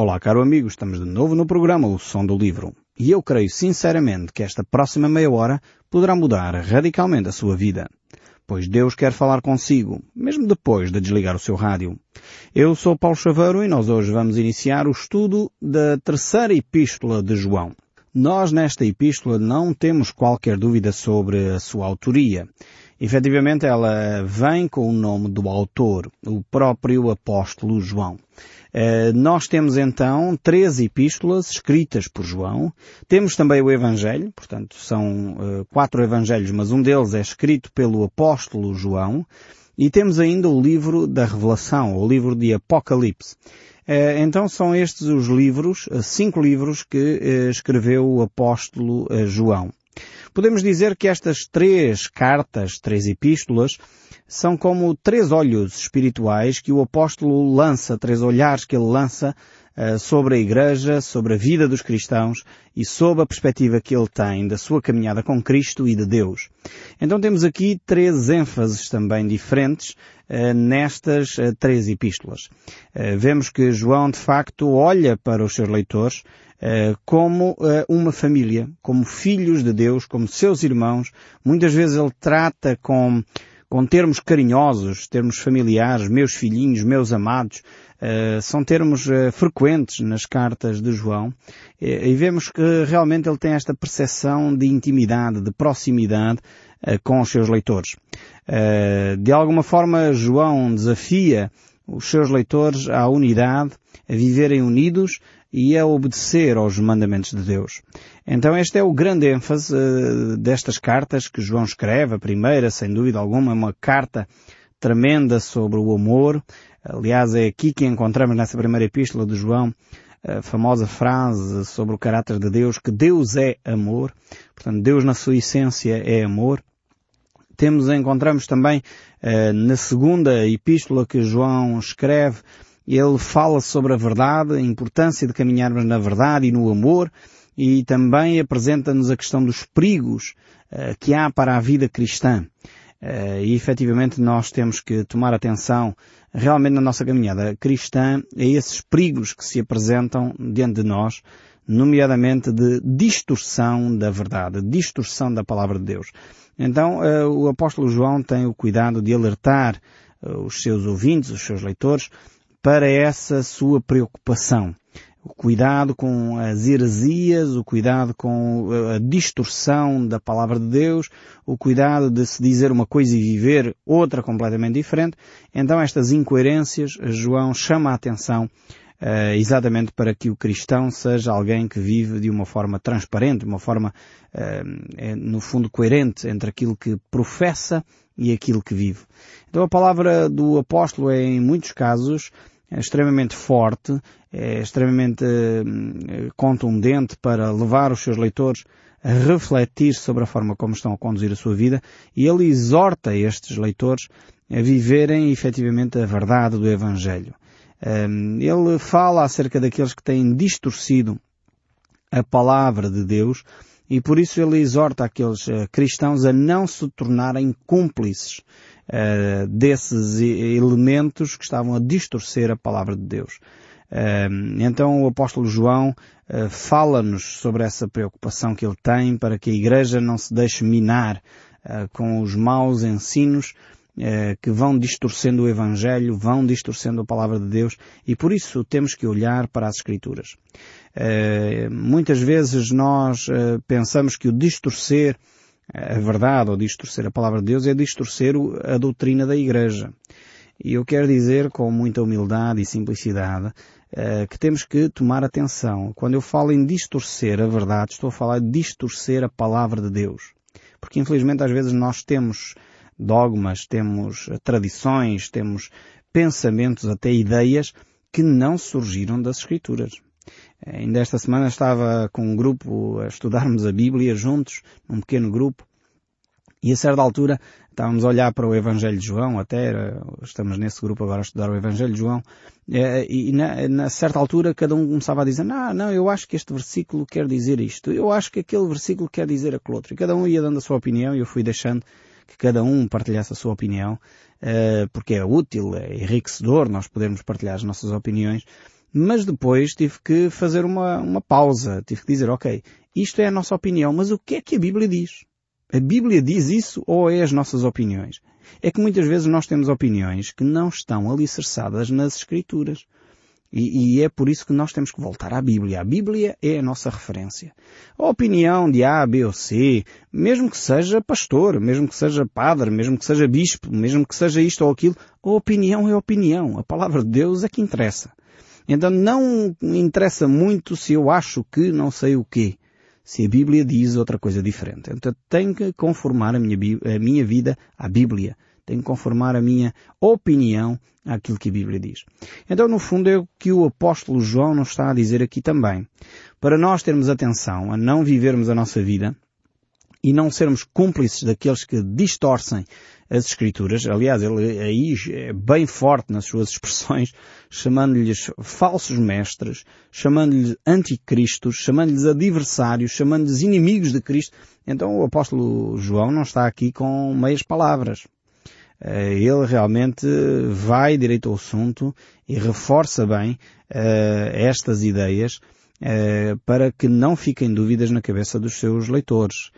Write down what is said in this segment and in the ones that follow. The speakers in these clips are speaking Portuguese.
Olá, caro amigo, estamos de novo no programa O Som do Livro. E eu creio sinceramente que esta próxima meia hora poderá mudar radicalmente a sua vida. Pois Deus quer falar consigo, mesmo depois de desligar o seu rádio. Eu sou Paulo Chaveiro e nós hoje vamos iniciar o estudo da terceira epístola de João. Nós nesta epístola não temos qualquer dúvida sobre a sua autoria. Efetivamente ela vem com o nome do autor, o próprio apóstolo João. Eh, nós temos então três epístolas escritas por João. Temos também o Evangelho, portanto são uh, quatro Evangelhos, mas um deles é escrito pelo apóstolo João. E temos ainda o livro da Revelação, o livro de Apocalipse. Uh, então são estes os livros, cinco livros que escreveu o apóstolo João. Podemos dizer que estas três cartas, três epístolas, são como três olhos espirituais que o apóstolo lança, três olhares que ele lança sobre a igreja, sobre a vida dos cristãos e sobre a perspectiva que ele tem da sua caminhada com Cristo e de Deus. Então temos aqui três ênfases também diferentes uh, nestas uh, três epístolas. vemos que João de facto olha para os seus leitores como uma família, como filhos de Deus, como seus irmãos. Muitas vezes ele trata com com termos carinhosos, termos familiares, meus filhinhos, meus amados, são termos uh, frequentes nas cartas de João e, e vemos que realmente ele tem esta percepção de intimidade, de proximidade com os seus leitores. de alguma forma, João desafia os seus leitores à unidade, a viverem unidos e a obedecer aos mandamentos de Deus. Então este é o grande ênfase destas cartas que João escreve. A primeira, sem dúvida alguma, é uma carta tremenda sobre o amor. Aliás, é aqui que encontramos nessa primeira epístola de João a famosa frase sobre o caráter de Deus, que Deus é amor. Portanto, Deus na sua essência é amor. Temos, encontramos também uh, na segunda epístola que João escreve, ele fala sobre a verdade, a importância de caminharmos na verdade e no amor, e também apresenta-nos a questão dos perigos uh, que há para a vida cristã. Uh, e efetivamente nós temos que tomar atenção realmente na nossa caminhada cristã a esses perigos que se apresentam diante de nós, nomeadamente de distorção da verdade, distorção da palavra de Deus. Então uh, o apóstolo João tem o cuidado de alertar os seus ouvintes, os seus leitores, para essa sua preocupação. O cuidado com as heresias, o cuidado com uh, a distorção da palavra de Deus, o cuidado de se dizer uma coisa e viver outra completamente diferente. Então estas incoerências, João chama a atenção Uh, exatamente para que o cristão seja alguém que vive de uma forma transparente, de uma forma, uh, no fundo, coerente entre aquilo que professa e aquilo que vive. Então a palavra do apóstolo é, em muitos casos, é extremamente forte, é extremamente uh, contundente para levar os seus leitores a refletir sobre a forma como estão a conduzir a sua vida e ele exorta estes leitores a viverem efetivamente a verdade do Evangelho. Um, ele fala acerca daqueles que têm distorcido a palavra de Deus e por isso ele exorta aqueles uh, cristãos a não se tornarem cúmplices uh, desses elementos que estavam a distorcer a palavra de Deus. Uh, então o apóstolo João fala-nos sobre essa preocupação que ele tem para que a igreja não se deixe minar com os maus ensinos que vão distorcendo o Evangelho, vão distorcendo a palavra de Deus e por isso temos que olhar para as Escrituras. Muitas vezes nós pensamos que o distorcer a verdade ou distorcer a palavra de Deus é distorcer a doutrina da Igreja. E eu quero dizer com muita humildade e simplicidade eh, que temos que tomar atenção. Quando eu falo em distorcer a verdade, estou a falar de distorcer a palavra de Deus. Porque infelizmente às vezes nós temos dogmas, temos tradições, temos pensamentos, até ideias que não surgiram das Escrituras. Ainda esta semana estava com um grupo a estudarmos a Bíblia juntos, num pequeno grupo, e a certa altura estávamos a olhar para o Evangelho de João, até estamos nesse grupo agora a estudar o Evangelho de João, e na, na certa altura cada um começava a dizer, não, não, eu acho que este versículo quer dizer isto, eu acho que aquele versículo quer dizer aquele outro. E cada um ia dando a sua opinião e eu fui deixando que cada um partilhasse a sua opinião, eh, porque é útil, é enriquecedor nós podermos partilhar as nossas opiniões, Mas depois tive que fazer uma, uma pausa, tive que dizer, ok, isto é a nossa opinião, mas o que é que a Bíblia diz? A Bíblia diz isso ou é as nossas opiniões? É que muitas vezes nós temos opiniões que não estão alicerçadas nas Escrituras. E, e, é por isso que nós temos que voltar à Bíblia. A Bíblia é a nossa referência. A opinião de A, B ou C, mesmo que seja pastor, mesmo que seja padre, mesmo que seja bispo, mesmo que seja isto ou aquilo, a opinião é opinião. A palavra de Deus é que interessa. Então não interessa muito se eu acho que não sei o quê. Se a Bíblia diz outra coisa diferente. Então tenho que conformar a minha, a minha vida à Bíblia tenho que conformar a minha opinião àquilo que a Bíblia diz. Então, no fundo, é o que o apóstolo João nos está a dizer aqui também. Para nós termos atenção a não vivermos a nossa vida e não sermos cúmplices daqueles que distorcem as Escrituras. Aliás, ele aí é bem forte nas suas expressões, chamando-lhes falsos mestres, chamando-lhes anticristos, chamando-lhes adversários, chamando-lhes inimigos de Cristo. Então o apóstolo João não está aqui com meias palavras. Eh, ele realmente vai direito ao assunto e reforça bem uh, estas ideias uh, para que não fiquem dúvidas na cabeça dos seus leitores.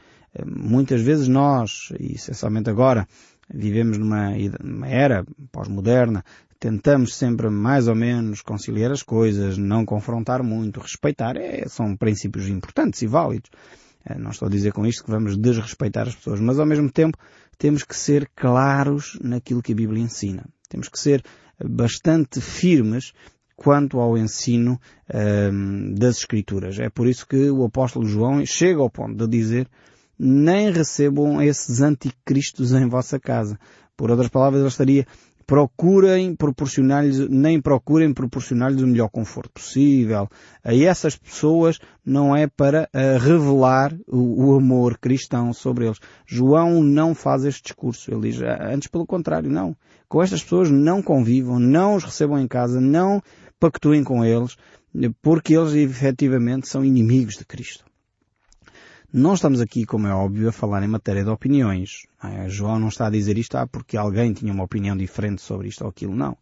Muitas vezes nós, e essencialmente agora, vivemos numa, numa era pós-moderna, tentamos sempre mais ou menos conciliar as coisas, não confrontar muito, respeitar, é, são princípios importantes e válidos. Não estou a dizer com isto que vamos desrespeitar as pessoas, mas ao mesmo tempo temos que ser claros naquilo que a Bíblia ensina. Temos que ser bastante firmes quanto ao ensino um, das Escrituras. É por isso que o apóstolo João chega ao ponto de dizer nem recebam esses anticristos em vossa casa. Por outras palavras, ele estaria procurem proporcionar-lhes, nem procurem proporcionar-lhes o melhor conforto possível. A essas pessoas não é para uh, revelar o, o, amor cristão sobre eles. João não faz este discurso. Ele diz, ah, antes pelo contrário, não. Com estas pessoas não convivam, não os recebam em casa, não pactuem com eles, porque eles efetivamente são inimigos de Cristo. Não estamos aqui, como é óbvio, a falar em matéria de opiniões. É? João não está a dizer isto ah, porque alguém tinha uma opinião diferente sobre isto ou aquilo. Não.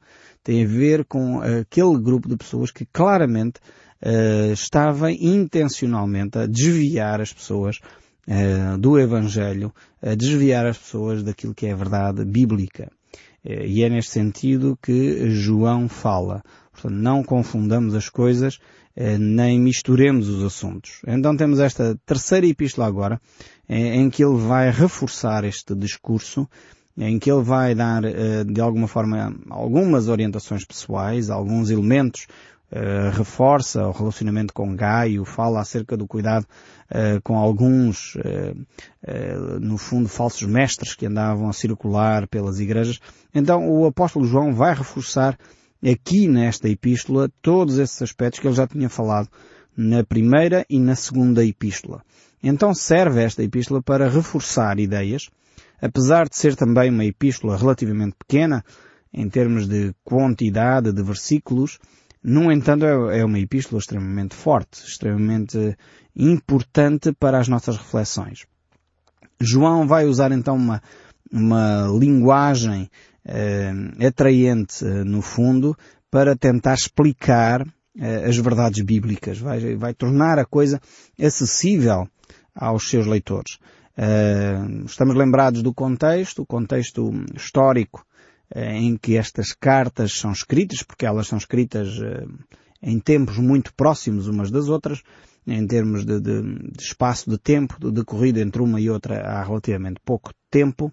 Tem a ver com aquele grupo de pessoas que claramente uh, estava intencionalmente a desviar as pessoas uh, do Evangelho, a desviar as pessoas daquilo que é a verdade bíblica. Uh, e é neste sentido que João fala. Portanto, não confundamos as coisas eh, nem misturemos os assuntos. Então temos esta terceira epístola agora, eh, em que ele vai reforçar este discurso, em que ele vai dar, de alguma forma, algumas orientações pessoais, alguns elementos, reforça o relacionamento com Gaio, fala acerca do cuidado com alguns, no fundo, falsos mestres que andavam a circular pelas igrejas. Então o apóstolo João vai reforçar aqui nesta epístola todos esses aspectos que ele já tinha falado na primeira e na segunda epístola. Então serve esta epístola para reforçar ideias, apesar de ser também uma epístola relativamente pequena, em termos de quantidade de versículos, no entanto é, é uma epístola extremamente forte, extremamente importante para as nossas reflexões. João vai usar então uma, uma linguagem uh, atraente, uh, no fundo, para tentar explicar uh, as verdades bíblicas. Vai, vai tornar a coisa acessível aos seus leitores. estamos lembrados do contexto, o contexto histórico em que estas cartas são escritas, porque elas são escritas em tempos muito próximos umas das outras, em termos de, de, de espaço de tempo, decorrido entre uma e outra há relativamente pouco tempo.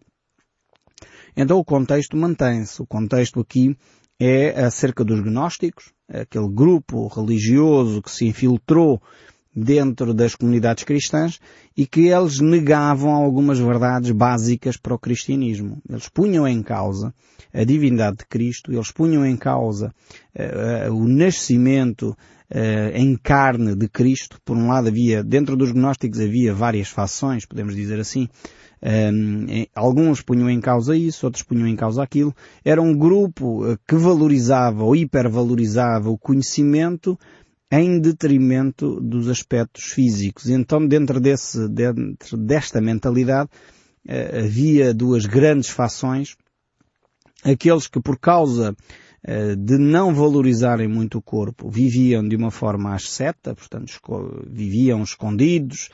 Então o contexto mantém-se. O contexto aqui é acerca dos gnósticos, aquele grupo religioso que se infiltrou dentro das comunidades cristãs e que eles negavam algumas verdades básicas para o cristianismo. Eles punham em causa a divindade de Cristo, eles punham em causa uh, uh, o nascimento uh, em carne de Cristo. Por um lado havia, dentro dos gnósticos havia várias fações, podemos dizer assim, um, alguns punham em causa isso, outros punham em causa aquilo. Era um grupo que valorizava ou hipervalorizava o conhecimento em detrimento dos aspectos físicos. Então, dentro, desse, dentro desta mentalidade, uh, havia duas grandes fações. Aqueles que, por causa de não valorizarem muito o corpo, viviam de uma forma asceta, portanto viviam escondidos,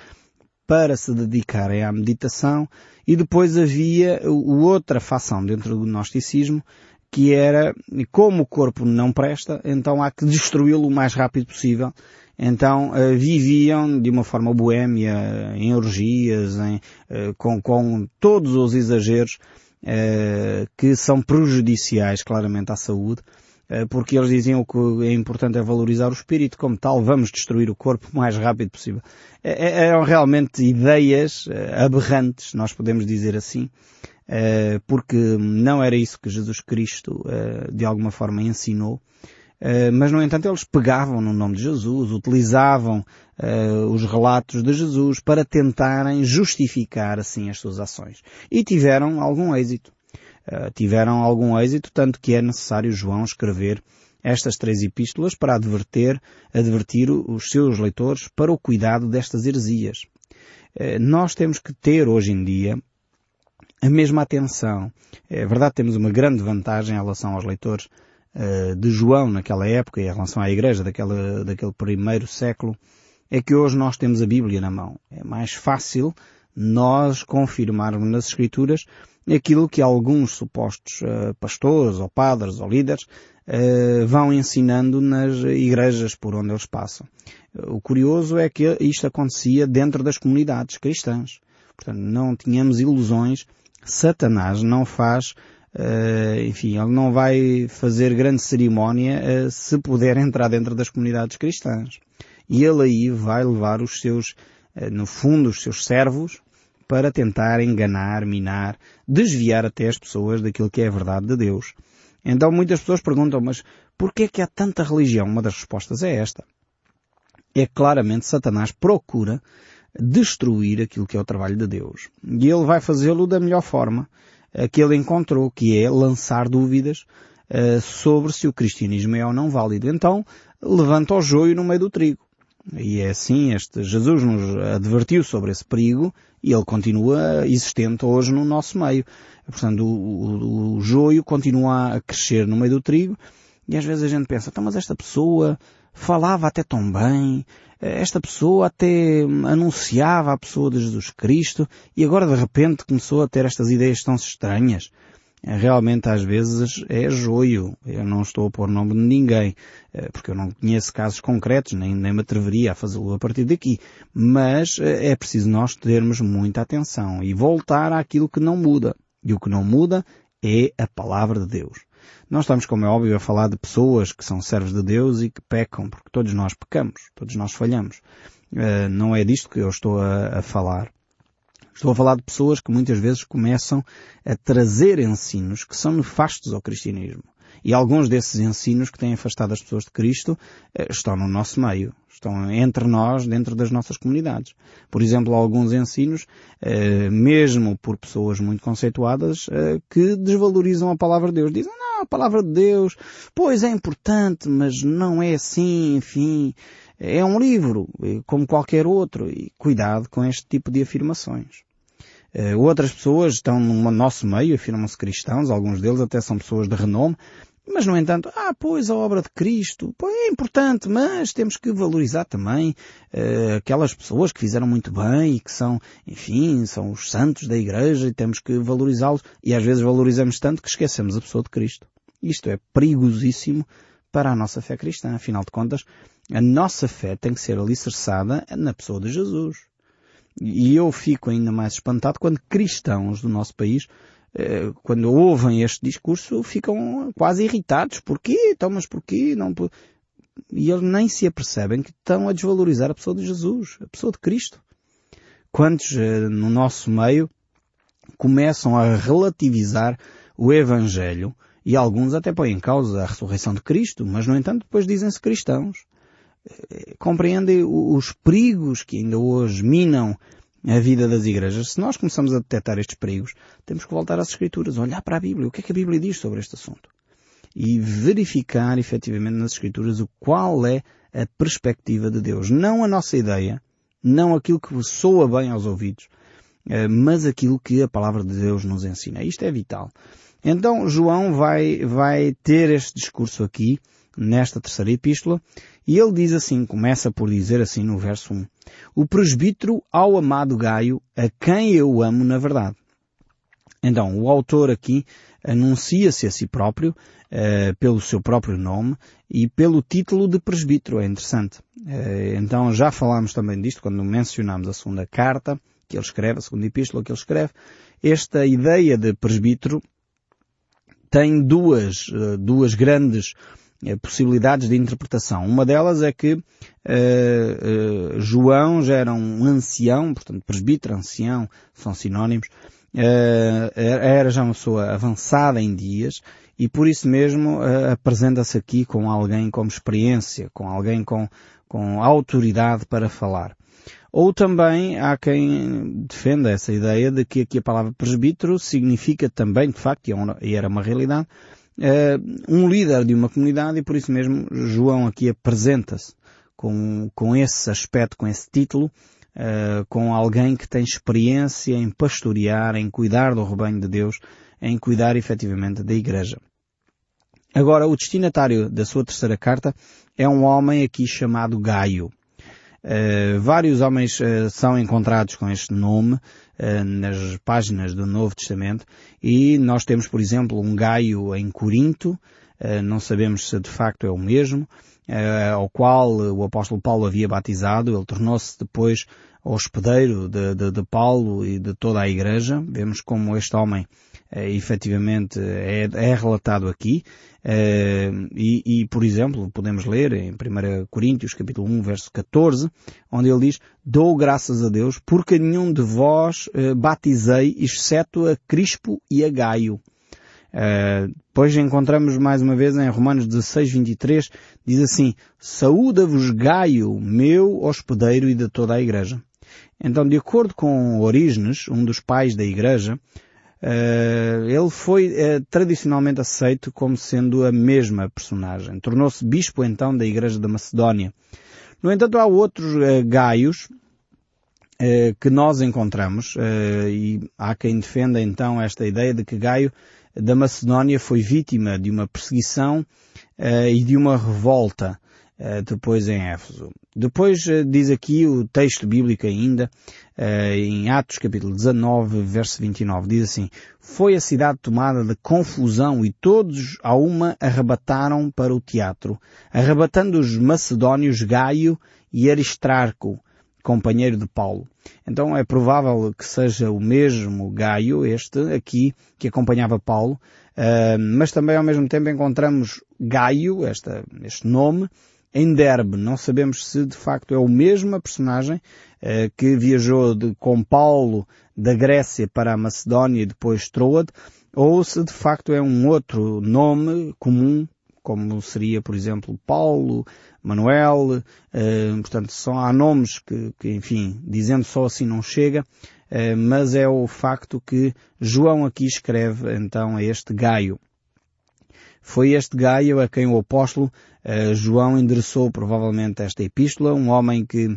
para se dedicarem à meditação e depois havia outra facção dentro do gnosticismo que era, como o corpo não presta, então há que destruí-lo o mais rápido possível. Então uh, viviam de uma forma boêmia, em orgias, em, uh, com, com, todos os exageros uh, que são prejudiciais claramente à saúde, porque eles diziam que é importante é valorizar o espírito, como tal, vamos destruir o corpo o mais rápido possível. Eram realmente ideias aberrantes, nós podemos dizer assim, porque não era isso que Jesus Cristo eh, de alguma forma ensinou. Eh, mas, no entanto, eles pegavam no nome de Jesus, utilizavam os relatos de Jesus para tentarem justificar assim as suas ações. E tiveram algum êxito. tiveram algum êxito, tanto que é necessário João escrever estas três epístolas para advertir, advertir os seus leitores para o cuidado destas heresias. Nós temos que ter hoje em dia a mesma atenção. É verdade, temos uma grande vantagem em relação aos leitores uh, de João naquela época e em relação à igreja daquela, daquele primeiro século, é que hoje nós temos a Bíblia na mão. É mais fácil nós confirmarmos nas Escrituras aquilo que alguns supostos uh, pastores ou padres ou líderes uh, vão ensinando nas igrejas por onde eles passam. O curioso é que isto acontecia dentro das comunidades cristãs. Portanto, não tínhamos ilusões Satanás não faz, uh, enfim, ele não vai fazer grande cerimónia uh, se puder entrar dentro das comunidades cristãs. E ele aí vai levar os seus, uh, no fundo, os seus servos para tentar enganar, minar, desviar até as pessoas daquilo que é a verdade de Deus. Então muitas pessoas perguntam, mas porquê é que há tanta religião? Uma das respostas é esta. É claramente Satanás procura destruir aquilo que é o trabalho de Deus. E ele vai fazê-lo da melhor forma que ele encontrou, que é lançar dúvidas uh, sobre se o cristianismo é ou não válido. Então, levanta o joio no meio do trigo. E é assim, este Jesus nos advertiu sobre esse perigo e ele continua existente hoje no nosso meio. Portanto, o, o, o joio continua a crescer no meio do trigo e às vezes a gente pensa, então, mas esta pessoa falava até tão bem, esta pessoa até anunciava a pessoa de Jesus Cristo e agora de repente começou a ter estas ideias tão estranhas. Realmente às vezes é joio. Eu não estou a pôr nome de ninguém, eh, porque eu não conheço casos concretos, nem, nem me atreveria a fazê-lo a partir daqui. Mas eh, é preciso nós termos muita atenção e voltar àquilo que não muda. E o que não muda é a palavra de Deus. Nós estamos, como é óbvio, a falar de pessoas que são servos de Deus e que pecam, porque todos nós pecamos, todos nós falhamos. Uh, não é disto que eu estou a, a falar. Estou a falar de pessoas que muitas vezes começam a trazer ensinos que são nefastos ao cristianismo. E alguns desses ensinos que têm afastado as pessoas de Cristo eh, estão no nosso meio, estão entre nós, dentro das nossas comunidades. Por exemplo, alguns ensinos, eh, mesmo por pessoas muito conceituadas, eh, que desvalorizam a palavra de Deus. Dizem, não, a palavra de Deus, pois é importante, mas não é assim, enfim, é um livro, como qualquer outro, e cuidado com este tipo de afirmações. outras pessoas estão no nosso meio, afirmam-se cristãos, alguns deles até são pessoas de renome, mas, no entanto, ah, pois a obra de Cristo, pois é importante, mas temos que valorizar também uh, aquelas pessoas que fizeram muito bem e que são, enfim, são os santos da Igreja e temos que valorizá-los. E às vezes valorizamos tanto que esquecemos a pessoa de Cristo. Isto é perigosíssimo para a nossa fé cristã. Afinal de contas, a nossa fé tem que ser alicerçada na pessoa de Jesus. E eu fico ainda mais espantado quando cristãos do nosso país quando ouvem este discurso, ficam quase irritados. Porquê? Então, mas porquê? Não, e eles nem se apercebem que estão a desvalorizar a pessoa de Jesus, a pessoa de Cristo. Quantos eh, no nosso meio começam a relativizar o Evangelho e alguns até põem em causa a ressurreição de Cristo, mas no entanto depois dizem-se cristãos. Eh, compreendem os perigos que ainda hoje minam a vida das igrejas, se nós começamos a detectar estes perigos, temos que voltar às Escrituras, olhar para a Bíblia, o que é que a Bíblia diz sobre este assunto. E verificar efetivamente nas Escrituras o qual é a perspectiva de Deus. Não a nossa ideia, não aquilo que soa bem aos ouvidos, eh, mas aquilo que a palavra de Deus nos ensina. Isto é vital. Então João vai, vai ter este discurso aqui, nesta terceira epístola, e ele diz assim, começa por dizer assim no verso 1, o presbítero ao amado Gaio, a quem eu amo na verdade. Então, o autor aqui anuncia-se a si próprio, uh, pelo seu próprio nome e pelo título de presbítero. É interessante. Uh, então, já falámos também disto quando mencionámos a segunda carta que ele escreve, a segunda epístola que ele escreve. Esta ideia de presbítero tem duas, uh, duas grandes possibilidades de interpretação. Uma delas é que uh, uh, João já era um ancião, portanto presbítero, ancião, são sinónimos, uh, era já uma pessoa avançada em dias e por isso mesmo apresenta-se aqui com alguém com experiência, com alguém com, com autoridade para falar. Ou também há quem defenda essa ideia de que aqui a palavra presbítero significa também, de facto, e era uma realidade, um líder de uma comunidade e por isso mesmo João aqui apresenta-se com, com esse aspecto, com esse título, uh, com alguém que tem experiência em pastorear, em cuidar do rebanho de Deus, em cuidar efetivamente da igreja. Agora, o destinatário da sua terceira carta é um homem aqui chamado Gaio. Uh, vários homens uh, são encontrados com este nome nas páginas do Novo Testamento e nós temos, por exemplo, um Gaio em Corinto, não sabemos se de facto é o mesmo, ao qual o apóstolo Paulo havia batizado, ele tornou-se depois hospedeiro de, de, de Paulo e de toda a igreja. Vemos como este homem eh, efetivamente é, é, relatado aqui. Eh, e, e, por exemplo, podemos ler em 1 Coríntios capítulo 1 verso 14, onde ele diz, dou graças a Deus porque nenhum de vós eh, batizei exceto a Crispo e a Gaio. Uh, depois encontramos mais uma vez em Romanos 16, 23, diz assim, Saúda-vos Gaio, meu hospedeiro e de toda a igreja. Então, de acordo com Orígenes, um dos pais da igreja, Uh, ele foi uh, tradicionalmente aceito como sendo a mesma personagem. Tornou-se bispo então da Igreja da Macedónia. No entanto, há outros uh, gaios que nós encontramos e há quem defenda então esta ideia de que Gaio da Macedónia foi vítima de uma perseguição e de uma revolta eh, depois em Éfeso. Depois eh, diz aqui o texto bíblico ainda, eh, em Atos capítulo 19, verso 29, diz assim, Foi a cidade tomada de confusão e todos a uma arrebataram para o teatro, arrebatando os macedónios Gaio e Aristarco, companheiro de Paulo. Então é provável que seja o mesmo Gaio, este aqui, que acompanhava Paulo, mas também ao mesmo tempo encontramos Gaio, este nome, em Derbe. Não sabemos se de facto é o mesmo personagem eh, que viajou de, com Paulo da Grécia para a Macedónia e depois Troade, ou se de facto é um outro nome comum, como seria, por exemplo, Paulo, Manuel, eh, portanto, só há nomes que, que, enfim, dizendo só assim não chega, eh, mas é o facto que João aqui escreve então a este Gaio. Foi este Gaio a quem o apóstolo João endereçou provavelmente esta epístola, um homem que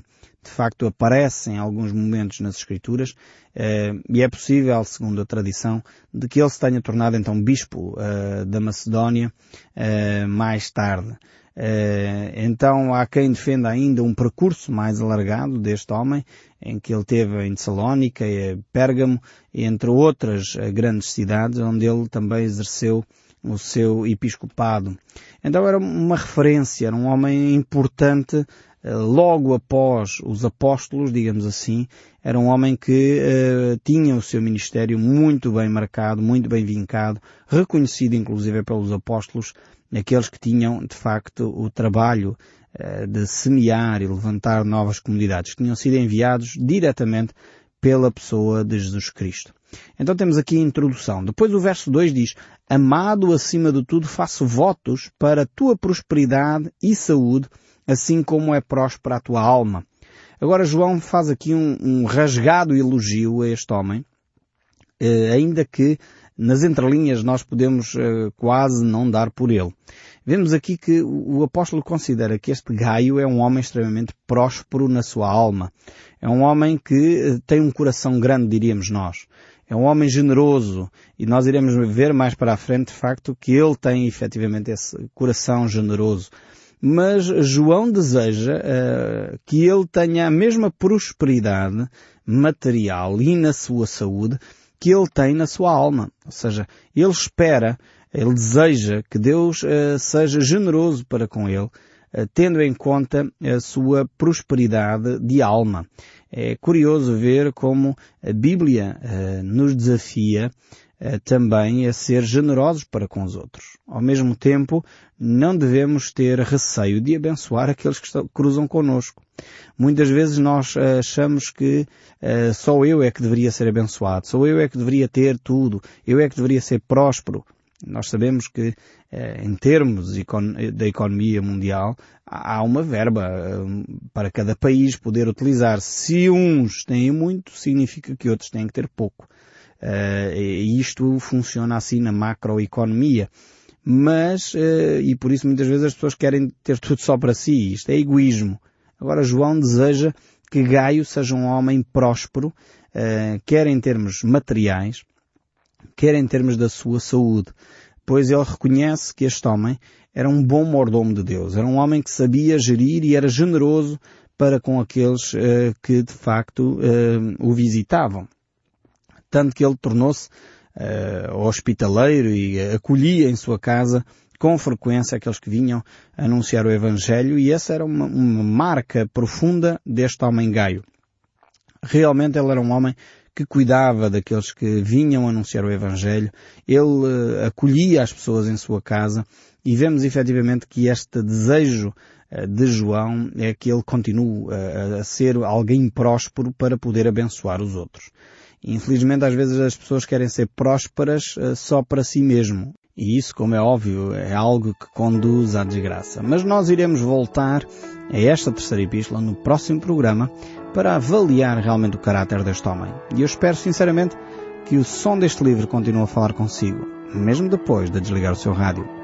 de facto aparece em alguns momentos nas Escrituras, uh, e é possível, segundo a tradição, de que ele se tenha tornado então bispo uh, da Macedónia mais tarde. então há quem defenda ainda um percurso mais alargado deste homem, em que ele teve em Tessalónica, Pérgamo, entre outras grandes cidades, onde ele também exerceu o seu episcopado. Então era uma referência, era um homem importante eh, logo após os apóstolos, digamos assim, era um homem que uh, tinha o seu ministério muito bem marcado, muito bem vincado, reconhecido inclusive pelos apóstolos, aqueles que tinham de facto o trabalho uh, de semear e levantar novas comunidades, que tinham sido enviados diretamente pela pessoa de Jesus Cristo. Então temos aqui a introdução. Depois o verso 2 diz, Amado acima de tudo faço votos para a tua prosperidade e saúde, assim como é próspera a tua alma. Agora João faz aqui um, um rasgado elogio a este homem, eh, ainda que nas entrelinhas nós podemos eh, quase não dar por ele. Vemos aqui que o apóstolo considera que este Gaio é um homem extremamente próspero na sua alma. É um homem que eh, tem um coração grande, diríamos nós. É um homem generoso e nós iremos ver mais para a frente de facto que ele tem efetivamente esse coração generoso. Mas João deseja uh, que ele tenha a mesma prosperidade material e na sua saúde que ele tem na sua alma. Ou seja, ele espera, ele deseja que Deus uh, seja generoso para com ele, uh, tendo em conta a sua prosperidade de alma. É curioso ver como a Bíblia uh, nos desafia uh, também a ser generosos para com os outros. Ao mesmo tempo, não devemos ter receio de abençoar aqueles que estão, cruzam connosco. Muitas vezes nós uh, achamos que só eu é que deveria ser abençoado, só eu é que deveria ter tudo, eu é que deveria ser próspero. Nós sabemos que, em termos da economia mundial, há uma verba para cada país poder utilizar. Se uns têm muito, significa que outros têm que ter pouco. E isto funciona assim na macroeconomia. Mas, e por isso muitas vezes as pessoas querem ter tudo só para si. Isto é egoísmo. Agora João deseja que Gaio seja um homem próspero, quer em termos materiais, quer em termos da sua saúde, pois ele reconhece que este homem era um bom mordomo de Deus, era um homem que sabia gerir e era generoso para com aqueles uh, que de facto uh, o visitavam. Tanto que ele tornou-se uh, hospitaleiro e acolhia em sua casa com frequência aqueles que vinham anunciar o Evangelho e essa era uma, uma marca profunda deste homem gaio. Realmente ele era um homem que cuidava daqueles que vinham anunciar o Evangelho, ele uh, acolhia as pessoas em sua casa e vemos efetivamente que este desejo uh, de João é que ele continue uh, a ser alguém próspero para poder abençoar os outros. Infelizmente às vezes as pessoas querem ser prósperas só para si mesmo. E isso, como é óbvio, é algo que conduz à desgraça. Mas nós iremos voltar a esta terceira epístola no próximo programa para avaliar realmente o caráter deste homem. E eu espero sinceramente que o som deste livro continue a falar consigo, mesmo depois de desligar o seu rádio.